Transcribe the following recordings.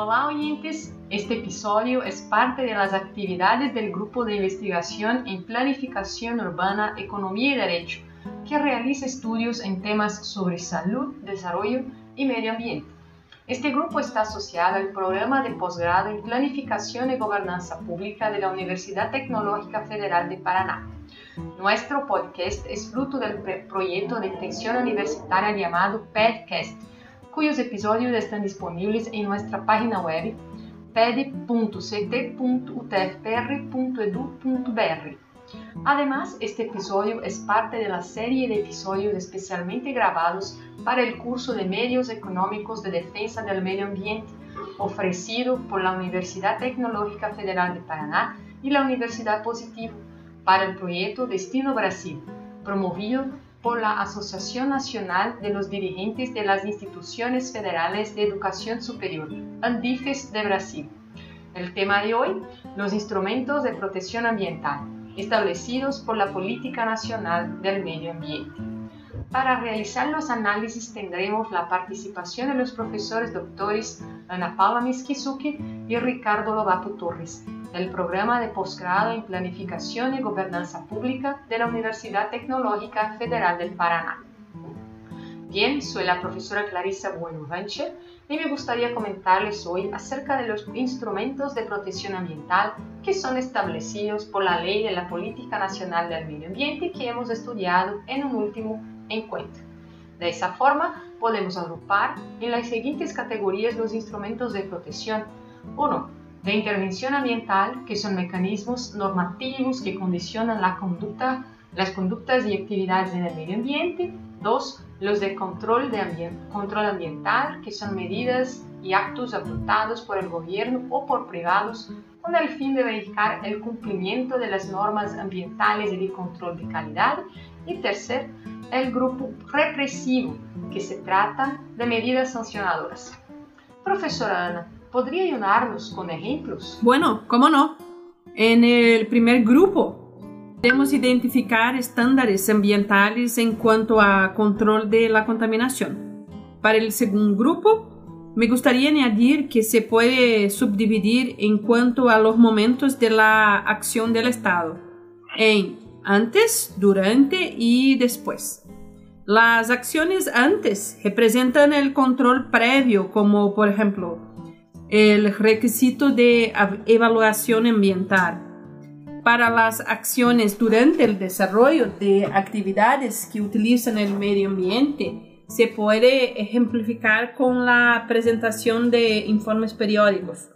Hola oyentes, este episodio es parte de las actividades del Grupo de Investigación en Planificación Urbana, Economía y Derecho, que realiza estudios en temas sobre salud, desarrollo y medio ambiente. Este grupo está asociado al programa de posgrado en Planificación y Gobernanza Pública de la Universidad Tecnológica Federal de Paraná. Nuestro podcast es fruto del proyecto de extensión universitaria llamado PEDcast, cuyos episodios están disponibles en nuestra página web ped.ct.utfpr.edu.br. Además, este episodio es parte de la serie de episodios especialmente grabados para el curso de Medios Económicos de Defensa del Medio Ambiente, ofrecido por la Universidad Tecnológica Federal de Paraná y la Universidad Positivo para el proyecto Destino Brasil, promovido por la Asociación Nacional de los Dirigentes de las Instituciones Federales de Educación Superior, ANDIFES de Brasil. El tema de hoy, los instrumentos de protección ambiental, establecidos por la Política Nacional del Medio Ambiente. Para realizar los análisis tendremos la participación de los profesores doctores Ana Paula Miskizuki y Ricardo Lobato Torres, del programa de posgrado en Planificación y Gobernanza Pública de la Universidad Tecnológica Federal del Paraná. Bien, soy la profesora Clarissa Bueno y me gustaría comentarles hoy acerca de los instrumentos de protección ambiental que son establecidos por la Ley de la Política Nacional del Medio Ambiente que hemos estudiado en un último encuentro. De esa forma, podemos agrupar en las siguientes categorías los instrumentos de protección. 1 de intervención ambiental, que son mecanismos normativos que condicionan la conducta, las conductas y actividades en el medio ambiente. Dos, los de control, de control ambiental, que son medidas y actos adoptados por el gobierno o por privados con el fin de verificar el cumplimiento de las normas ambientales y de control de calidad. Y tercer, el grupo represivo, que se trata de medidas sancionadoras. Profesora Ana, ¿Podría ayudarnos con ejemplos? Bueno, ¿cómo no? En el primer grupo podemos identificar estándares ambientales en cuanto a control de la contaminación. Para el segundo grupo, me gustaría añadir que se puede subdividir en cuanto a los momentos de la acción del Estado, en antes, durante y después. Las acciones antes representan el control previo, como por ejemplo el requisito de evaluación ambiental para las acciones durante el desarrollo de actividades que utilizan el medio ambiente se puede ejemplificar con la presentación de informes periódicos.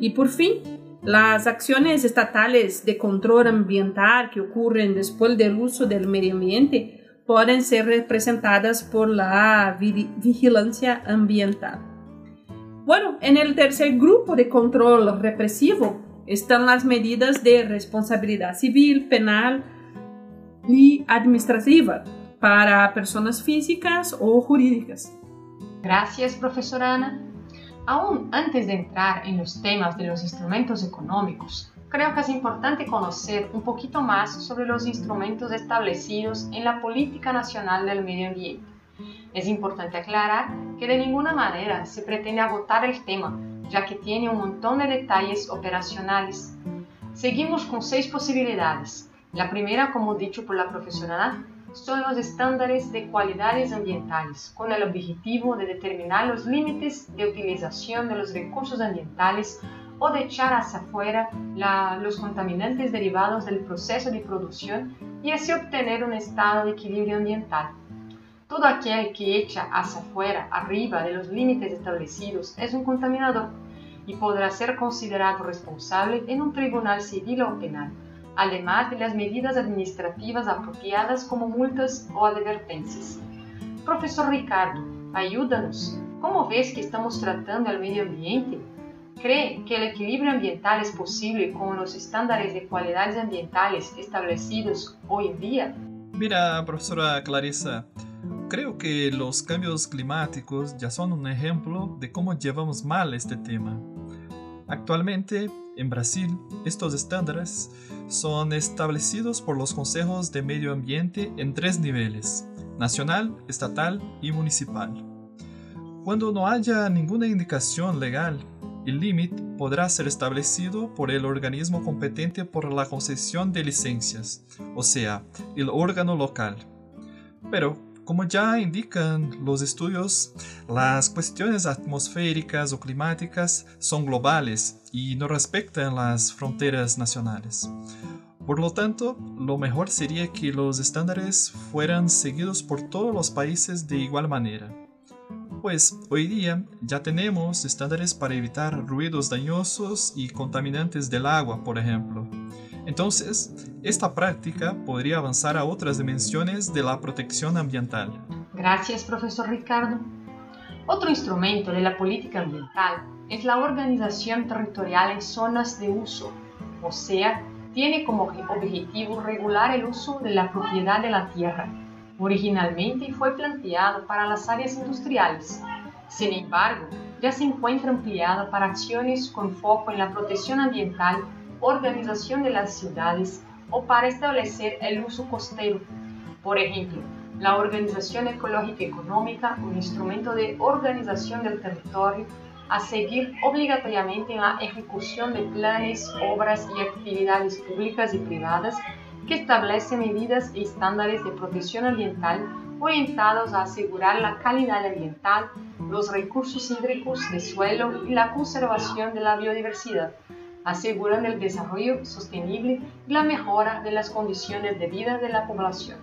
Y por fin, las acciones estatales de control ambiental que ocurren después del uso del medio ambiente pueden ser representadas por la vigilancia ambiental. Bueno, en el tercer grupo de control represivo están las medidas de responsabilidad civil, penal y administrativa para personas físicas o jurídicas. Gracias, profesora Ana. Aún antes de entrar en los temas de los instrumentos económicos, creo que es importante conocer un poquito más sobre los instrumentos establecidos en la Política Nacional del Medio Ambiente es importante aclarar que de ninguna manera se pretende agotar el tema, ya que tiene un montón de detalles operacionales. Seguimos con seis posibilidades. La primera, como dicho por la profesora son los estándares de cualidades ambientales, con el objetivo de determinar los límites de utilización de los recursos ambientales o de echar hacia afuera los contaminantes derivados del proceso de producción y así obtener un estado de equilibrio ambiental. Todo aquel que echa hacia afuera, arriba de los límites establecidos, es un contaminador y podrá ser considerado responsable en un tribunal civil o penal, además de las medidas administrativas apropiadas como multas o advertencias. Profesor Ricardo, ayúdanos. ¿Cómo ves que estamos tratando al medio ambiente? ¿Cree que el equilibrio ambiental es posible con los estándares de cualidades ambientales establecidos hoy en día? Mira, profesora Clarissa, Creo que los cambios climáticos ya son un ejemplo de cómo llevamos mal este tema. Actualmente, en Brasil, estos estándares son establecidos por los consejos de medio ambiente en tres niveles, nacional, estatal y municipal. Cuando no haya ninguna indicación legal el límite podrá ser establecido por el organismo competente por la concesión de licencias, o sea, el órgano local. Pero, como ya indican los estudios, las cuestiones atmosféricas o climáticas son globales y no respetan las fronteras nacionales. Por lo tanto, lo mejor sería que los estándares fueran seguidos por todos los países de igual manera. Pues hoy día ya tenemos estándares para evitar ruidos dañosos y contaminantes del agua, por ejemplo. Entonces, esta práctica podría avanzar a otras dimensiones de la protección ambiental. Gracias, profesor Ricardo. Otro instrumento de la política ambiental es la organización territorial en zonas de uso, o sea, tiene como objetivo regular el uso de la propiedad de la tierra Originalmente fue planteado para las áreas industriales. Sin embargo, ya se encuentra ampliado para acciones con foco en la protección ambiental, organización de las ciudades o para establecer el uso costero. Por ejemplo, la Organización Ecológica Económica, un instrumento de organización del territorio a seguir obligatoriamente en la ejecución de planes, obras y actividades públicas y privadas que establece medidas y estándares de protección ambiental orientados a asegurar la calidad ambiental, los recursos hídricos de suelo y la conservación de la biodiversidad, asegurando el desarrollo sostenible y la mejora de las condiciones de vida de la población.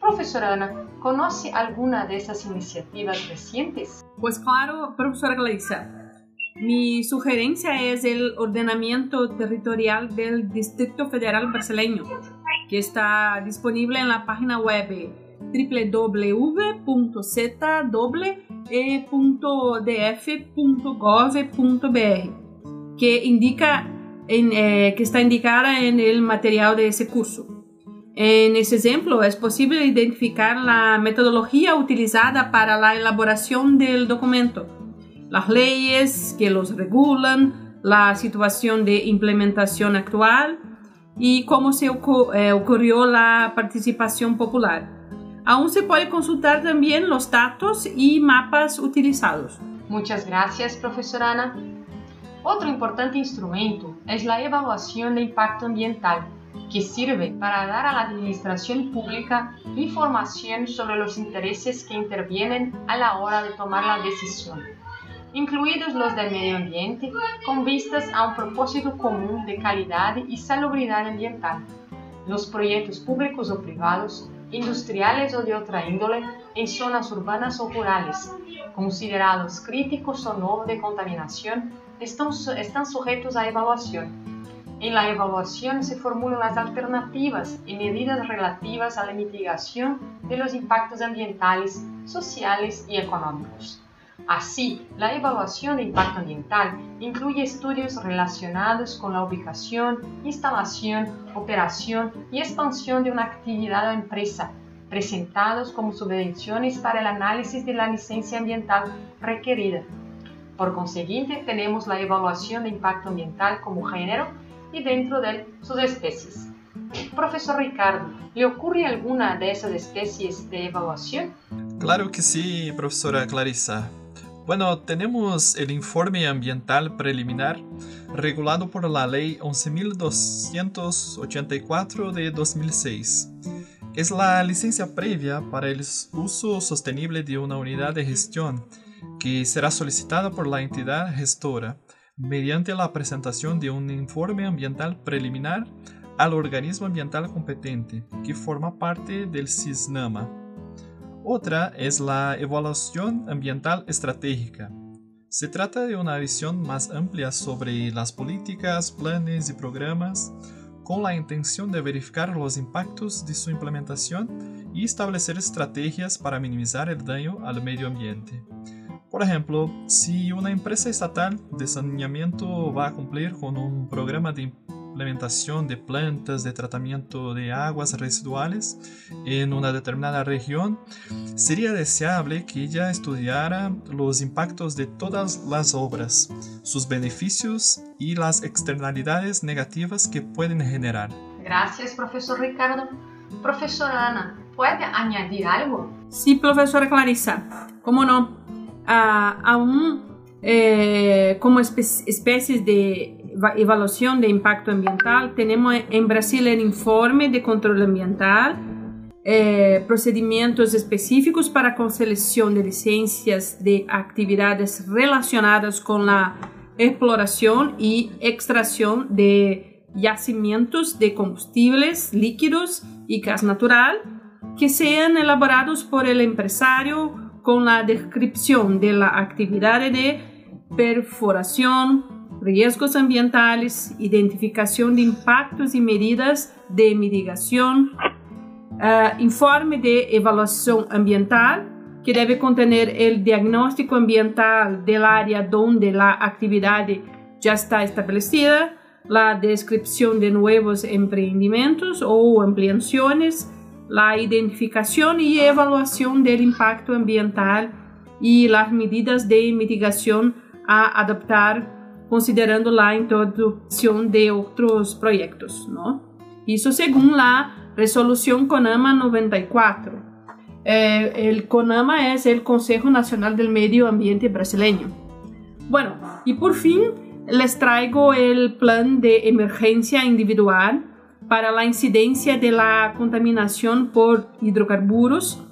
Profesora Ana, ¿conoce alguna de esas iniciativas recientes? Pues claro, profesora Gleisa. Mi sugerencia es el ordenamiento territorial del Distrito Federal Brasileño, que está disponible en la página web www.z.df.gov.br, que, indica eh, que está indicada en el material de ese curso. En ese ejemplo es posible identificar la metodología utilizada para la elaboración del documento las leyes que los regulan, la situación de implementación actual y cómo se eh, ocurrió la participación popular. Aún se puede consultar también los datos y mapas utilizados. Muchas gracias, profesora Ana. Otro importante instrumento es la evaluación de impacto ambiental, que sirve para dar a la administración pública información sobre los intereses que intervienen a la hora de tomar la decisión incluidos los del medio ambiente, con vistas a un propósito común de calidad y salubridad ambiental. Los proyectos públicos o privados, industriales o de otra índole, en zonas urbanas o rurales, considerados críticos o no de contaminación, están, sujetos a evaluación. En la evaluación se formulan las alternativas y medidas relativas a la mitigación de los impactos ambientales, sociales y económicos. Así, la evaluación de impacto ambiental incluye estudios relacionados con la ubicación, instalación, operación y expansión de una actividad o empresa, presentados como subvenciones para el análisis de la licencia ambiental requerida. Por consiguiente, tenemos la evaluación de impacto ambiental como género y dentro de sus especies. Profesor Ricardo, ¿le ocurre alguna de esas especies de evaluación? Claro que sí, profesora Clarissa. Bueno, tenemos el informe ambiental preliminar regulado por la Ley 11.284 de 2006. Es la licencia previa para el uso sostenible de una unidad de gestión que será solicitada por la entidad gestora mediante la presentación de un informe ambiental preliminar al organismo ambiental competente que forma parte del CISNAMA. Otra es la evaluación ambiental estratégica. Se trata de una visión más amplia sobre las políticas, planes y programas con la intención de verificar los impactos de su implementación y establecer estrategias para minimizar el daño al medio ambiente. Por ejemplo, si una empresa estatal de saneamiento va a cumplir con un programa de implementación de plantas de tratamiento de aguas residuales en una determinada región, sería deseable que ella estudiara los impactos de todas las obras, sus beneficios y las externalidades negativas que pueden generar. Gracias, profesor Ricardo. Profesora Ana, ¿puede añadir algo? Sí, profesora Clarissa, cómo no. Uh, aún Eh, como especies de evaluación de impacto ambiental, tenemos en Brasil el informe de control ambiental, eh, procedimientos específicos para concesión de licencias de actividades relacionadas con la exploración y extracción de yacimientos de combustibles líquidos y gas natural que sean elaborados por el empresario con la descripción de la actividad de perforación, riesgos ambientales, identificación de impactos y medidas de mitigación, uh, informe de evaluación ambiental, que debe contener el diagnóstico ambiental del área donde la actividad ya está establecida, la descripción de nuevos emprendimientos o ampliaciones, la identificación y evaluación del impacto ambiental y las medidas de mitigación a adaptar considerando la introducción de otros proyectos, ¿no? Eso según la resolución CONAMA 94. Eh, el CONAMA es el Consejo Nacional del Medio Ambiente brasileño. Bueno, y por fin les traigo el plan de emergencia individual para la incidencia de la contaminación por hidrocarburos,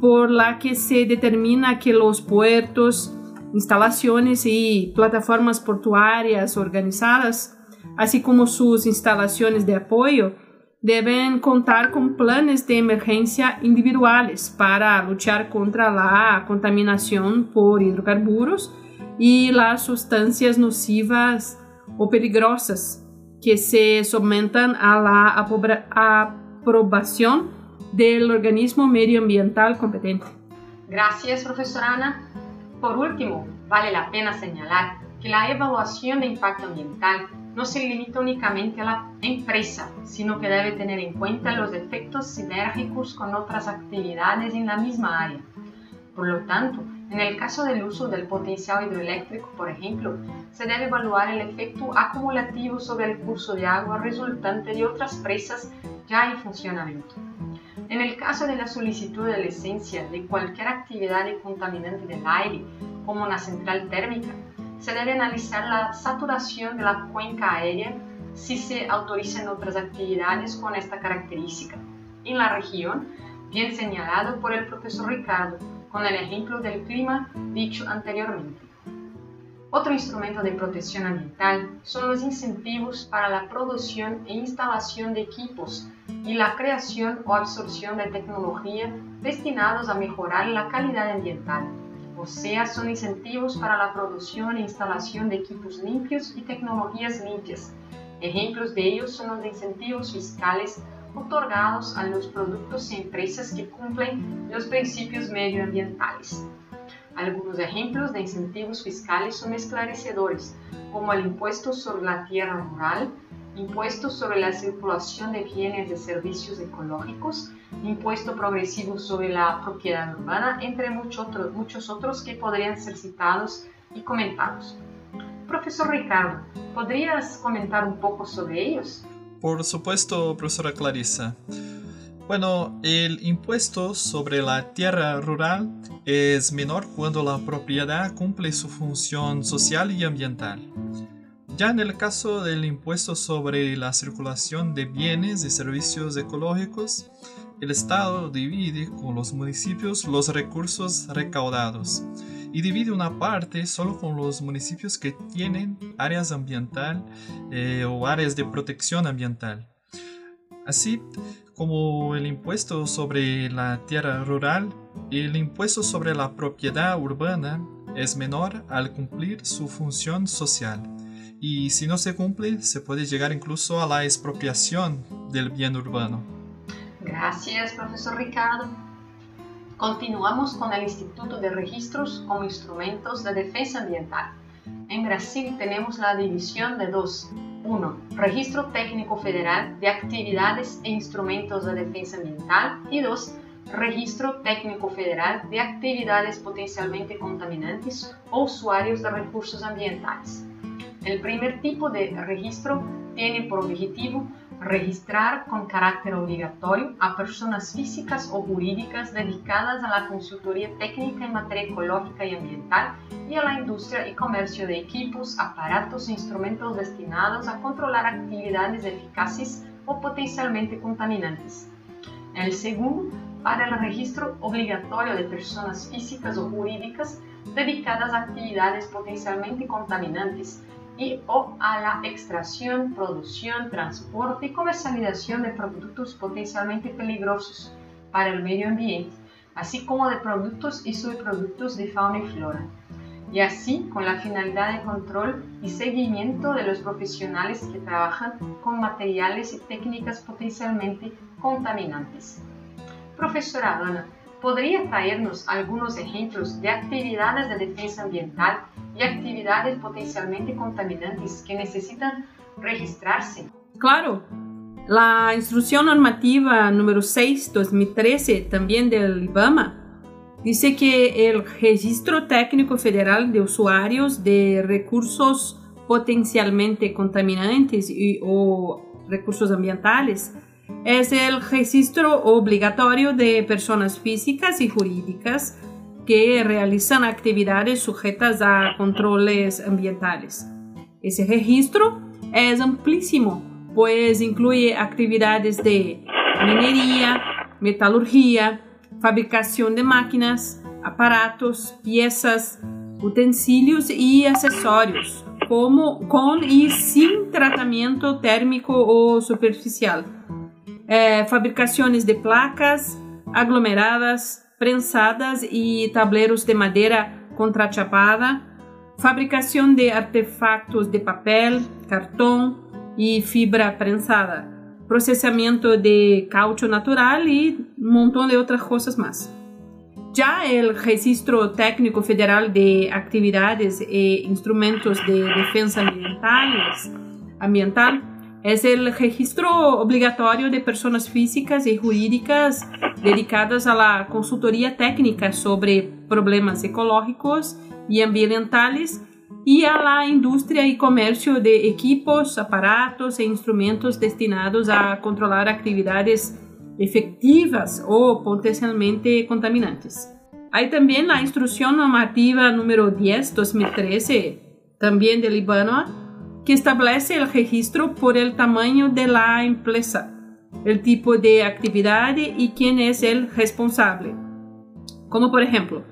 por la que se determina que los puertos, instalaciones y plataformas portuarias organizadas, así como sus instalaciones de apoyo, deben contar con planes de emergencia individuales para luchar contra la contaminación por hidrocarburos y las sustancias nocivas o peligrosas que se sometan a la aprobación del organismo medioambiental competente. Gracias, profesora Ana. Por último, vale la pena señalar que la evaluación de impacto ambiental no se limita únicamente a la empresa, sino que debe tener en cuenta los efectos sinérgicos con otras actividades en la misma área. Por lo tanto, en el caso del uso del potencial hidroeléctrico, por ejemplo, se debe evaluar el efecto acumulativo sobre el curso de agua resultante de otras presas ya en funcionamiento. En el caso de la solicitud de licencia de cualquier actividad de contaminante del aire, como una central térmica, se debe analizar la saturación de la cuenca aérea si se autorizan otras actividades con esta característica. En la región, bien señalado por el profesor Ricardo, con el ejemplo del clima dicho anteriormente. Otro instrumento de protección ambiental son los incentivos para la producción e instalación de equipos y la creación o absorción de tecnología destinados a mejorar la calidad ambiental, o sea, son incentivos para la producción e instalación de equipos limpios y tecnologías limpias. Ejemplos de ellos son los incentivos fiscales otorgados a los productos y empresas que cumplen los principios medioambientales. Algunos ejemplos de incentivos fiscales son esclarecedores, como el impuesto sobre la tierra rural, impuesto sobre la circulación de bienes de servicios ecológicos, impuesto progresivo sobre la propiedad urbana, entre muchos otros, muchos otros que podrían ser citados y comentados. Profesor Ricardo, ¿podrías comentar un poco sobre ellos? Por supuesto, profesora Clarissa. Bueno, el impuesto sobre la tierra rural es menor cuando la propiedad cumple su función social y ambiental. Ya en el caso del impuesto sobre la circulación de bienes y servicios ecológicos, el Estado divide con los municipios los recursos recaudados y divide una parte solo con los municipios que tienen áreas ambiental eh, o áreas de protección ambiental. Así como el impuesto sobre la tierra rural, el impuesto sobre la propiedad urbana es menor al cumplir su función social. Y si no se cumple, se puede llegar incluso a la expropiación del bien urbano. Gracias, profesor Ricardo. Continuamos con el Instituto de Registros como instrumentos de defensa ambiental. En Brasil tenemos la división de dos 1. Registro Técnico Federal de Actividades e Instrumentos de Defensa Ambiental. Y 2. Registro Técnico Federal de Actividades Potencialmente Contaminantes o Usuarios de Recursos Ambientales. El primer tipo de registro tiene por objetivo registrar con carácter obligatorio a personas físicas o jurídicas dedicadas a la consultoría técnica en materia ecológica y ambiental y a la industria y comercio de equipos, aparatos e instrumentos destinados a controlar actividades eficaces o potencialmente contaminantes. El segundo, para el registro obligatorio de personas físicas o jurídicas dedicadas a actividades potencialmente contaminantes y o a la extracción, producción, transporte y comercialización de productos potencialmente peligrosos para el medio ambiente, así como de productos y subproductos de fauna y flora, y así con la finalidad de control y seguimiento de los profesionales que trabajan con materiales y técnicas potencialmente contaminantes. Profesora Ana, ¿podría traernos algunos ejemplos de actividades de defensa ambiental y actividades potencialmente contaminantes que necesitan registrarse. Claro, la instrucción normativa número 6 2013, también del IBAMA, dice que el Registro Técnico Federal de Usuarios de Recursos Potencialmente Contaminantes y, o Recursos Ambientales es el registro obligatorio de personas físicas y jurídicas que realizan actividades sujetas a controles ambientales. Ese registro es amplísimo, pues incluye actividades de minería, metalurgia, fabricación de máquinas, aparatos, piezas, utensilios y accesorios, como con y sin tratamiento térmico o superficial, eh, fabricaciones de placas aglomeradas, prensadas y tableros de madera contrachapada, fabricación de artefactos de papel, cartón y fibra prensada, procesamiento de caucho natural y un montón de otras cosas más. Ya el Registro Técnico Federal de Actividades e Instrumentos de Defensa Ambientales, ambiental es el registro obligatorio de personas físicas y jurídicas dedicadas a la consultoría técnica sobre problemas ecológicos y ambientales y a la industria y comercio de equipos, aparatos e instrumentos destinados a controlar actividades efectivas o potencialmente contaminantes. Hay también la instrucción normativa número 10 2013, también del Líbano, que establece el registro por el tamaño de la empresa el tipo de actividad y quién es el responsable. Como por ejemplo,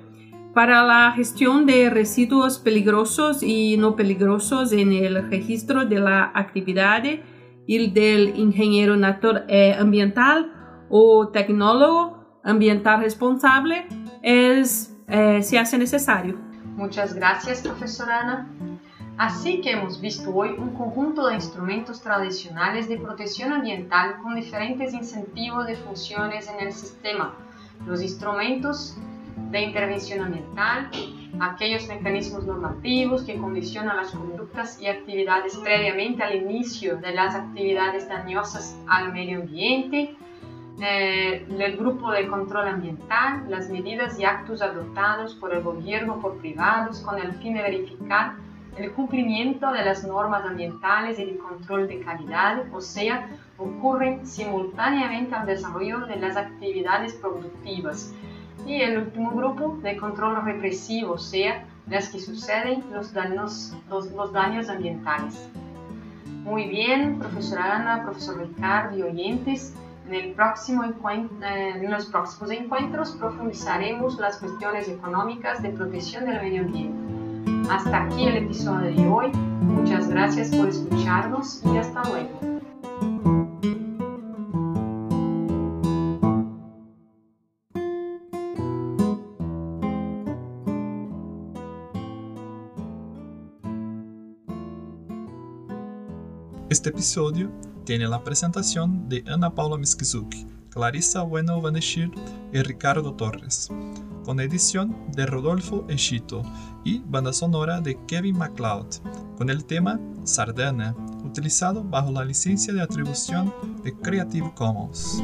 para la gestión de residuos peligrosos y no peligrosos en el registro de la actividad y del ingeniero eh, ambiental o tecnólogo ambiental responsable es, eh, se hace necesario. Muchas gracias, profesora Ana. Así que hemos visto hoy un conjunto de instrumentos tradicionales de protección ambiental con diferentes incentivos de funciones en el sistema. Los instrumentos de intervención ambiental, aquellos mecanismos normativos que condicionan las conductas y actividades previamente al inicio de las actividades dañosas al medio ambiente, eh, el grupo de control ambiental, las medidas y actos adoptados por el gobierno por privados con el fin de verificar el cumplimiento de las normas ambientales y de control de calidad, o sea, ocurren simultáneamente al desarrollo de las actividades productivas. Y el último grupo de control represivo, o sea, las que suceden los daños, los, daños ambientales. Muy bien, profesora Ana, profesor Ricardo y oyentes, en, el próximo eh, en los próximos encuentros profundizaremos las cuestiones económicas de protección del medio ambiente. Hasta aquí el episodio de hoy. Muchas gracias por escucharnos y hasta luego. Este episodio tiene la presentación de Ana Paula Miskizuki, Clarissa Bueno Vaneshir y Ricardo Torres con edición de Rodolfo Eschito y banda sonora de Kevin MacLeod, con el tema Sardana, utilizado bajo la licencia de atribución de Creative Commons.